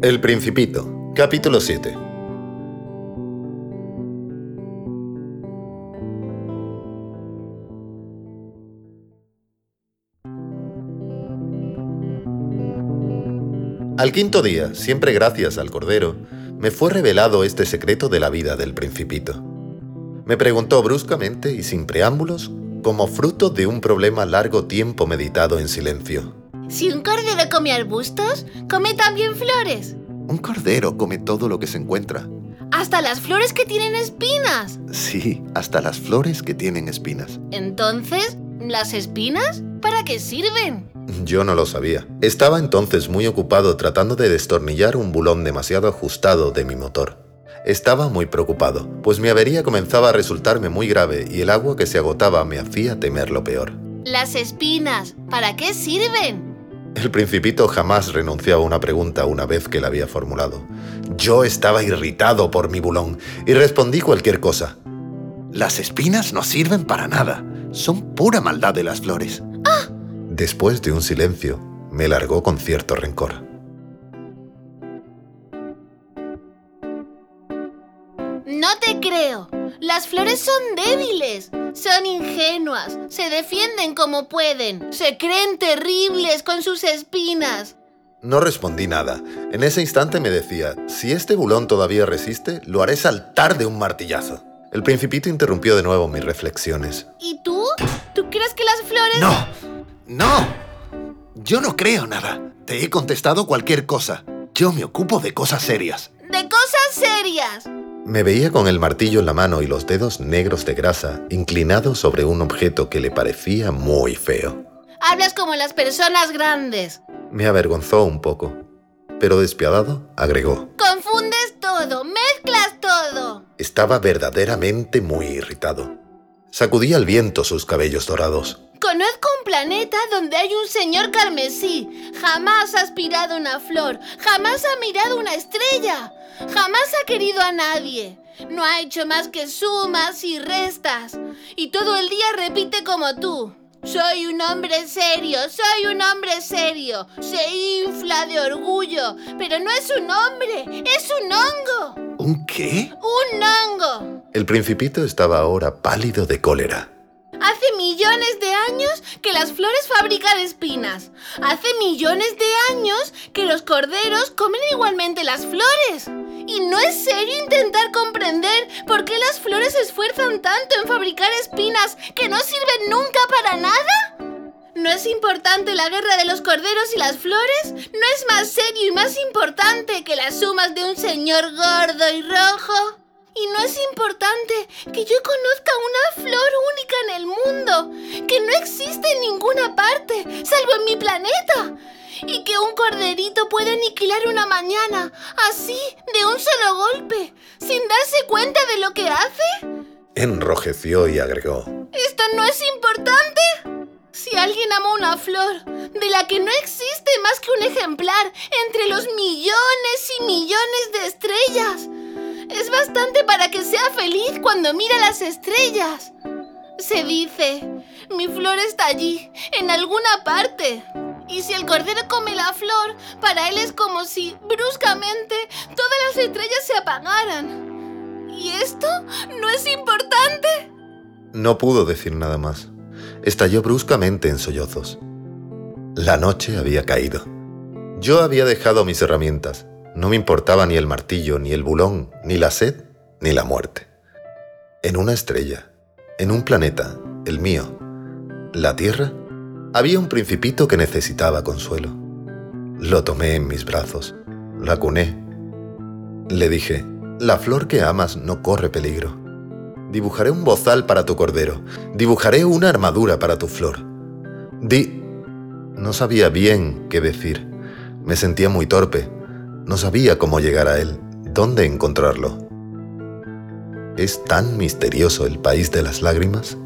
El Principito, capítulo 7. Al quinto día, siempre gracias al Cordero, me fue revelado este secreto de la vida del Principito. Me preguntó bruscamente y sin preámbulos, como fruto de un problema largo tiempo meditado en silencio. Si un cordero come arbustos, come también flores. Un cordero come todo lo que se encuentra. Hasta las flores que tienen espinas. Sí, hasta las flores que tienen espinas. Entonces, ¿las espinas? ¿Para qué sirven? Yo no lo sabía. Estaba entonces muy ocupado tratando de destornillar un bulón demasiado ajustado de mi motor. Estaba muy preocupado, pues mi avería comenzaba a resultarme muy grave y el agua que se agotaba me hacía temer lo peor. Las espinas, ¿para qué sirven? El principito jamás renunció a una pregunta una vez que la había formulado. Yo estaba irritado por mi bulón y respondí cualquier cosa. Las espinas no sirven para nada. Son pura maldad de las flores. ¡Ah! Después de un silencio, me largó con cierto rencor. No te creo. Las flores son débiles, son ingenuas, se defienden como pueden, se creen terribles con sus espinas. No respondí nada. En ese instante me decía, si este bulón todavía resiste, lo haré saltar de un martillazo. El principito interrumpió de nuevo mis reflexiones. ¿Y tú? ¿Tú crees que las flores... No, no. Yo no creo nada. Te he contestado cualquier cosa. Yo me ocupo de cosas serias. De cosas serias. Me veía con el martillo en la mano y los dedos negros de grasa inclinados sobre un objeto que le parecía muy feo. Hablas como las personas grandes. Me avergonzó un poco, pero despiadado agregó. Confundes todo, mezclas todo. Estaba verdaderamente muy irritado. Sacudía al viento sus cabellos dorados. Conozco un planeta donde hay un señor carmesí. Jamás ha aspirado una flor, jamás ha mirado una estrella, jamás ha querido a nadie. No ha hecho más que sumas y restas. Y todo el día repite como tú. Soy un hombre serio, soy un hombre serio. Se infla de orgullo, pero no es un hombre, es un hongo. ¿Un qué? Un hongo. El principito estaba ahora pálido de cólera. Hace millones de que las flores fabrican espinas. Hace millones de años que los corderos comen igualmente las flores. ¿Y no es serio intentar comprender por qué las flores se esfuerzan tanto en fabricar espinas que no sirven nunca para nada? ¿No es importante la guerra de los corderos y las flores? ¿No es más serio y más importante que las sumas de un señor gordo y rojo? Y no es importante que yo conozca una flor única que no existe en ninguna parte, salvo en mi planeta. Y que un corderito puede aniquilar una mañana, así, de un solo golpe, sin darse cuenta de lo que hace. Enrojeció y agregó. ¿Esto no es importante? Si alguien ama una flor, de la que no existe más que un ejemplar entre los millones y millones de estrellas, es bastante para que sea feliz cuando mira las estrellas. Se dice, mi flor está allí, en alguna parte. Y si el cordero come la flor, para él es como si, bruscamente, todas las estrellas se apagaran. ¿Y esto no es importante? No pudo decir nada más. Estalló bruscamente en sollozos. La noche había caído. Yo había dejado mis herramientas. No me importaba ni el martillo, ni el bulón, ni la sed, ni la muerte. En una estrella, en un planeta, el mío, la Tierra, había un principito que necesitaba consuelo. Lo tomé en mis brazos, la cuné. Le dije, la flor que amas no corre peligro. Dibujaré un bozal para tu cordero, dibujaré una armadura para tu flor. Di... No sabía bien qué decir. Me sentía muy torpe. No sabía cómo llegar a él, dónde encontrarlo. ¿Es tan misterioso el país de las lágrimas?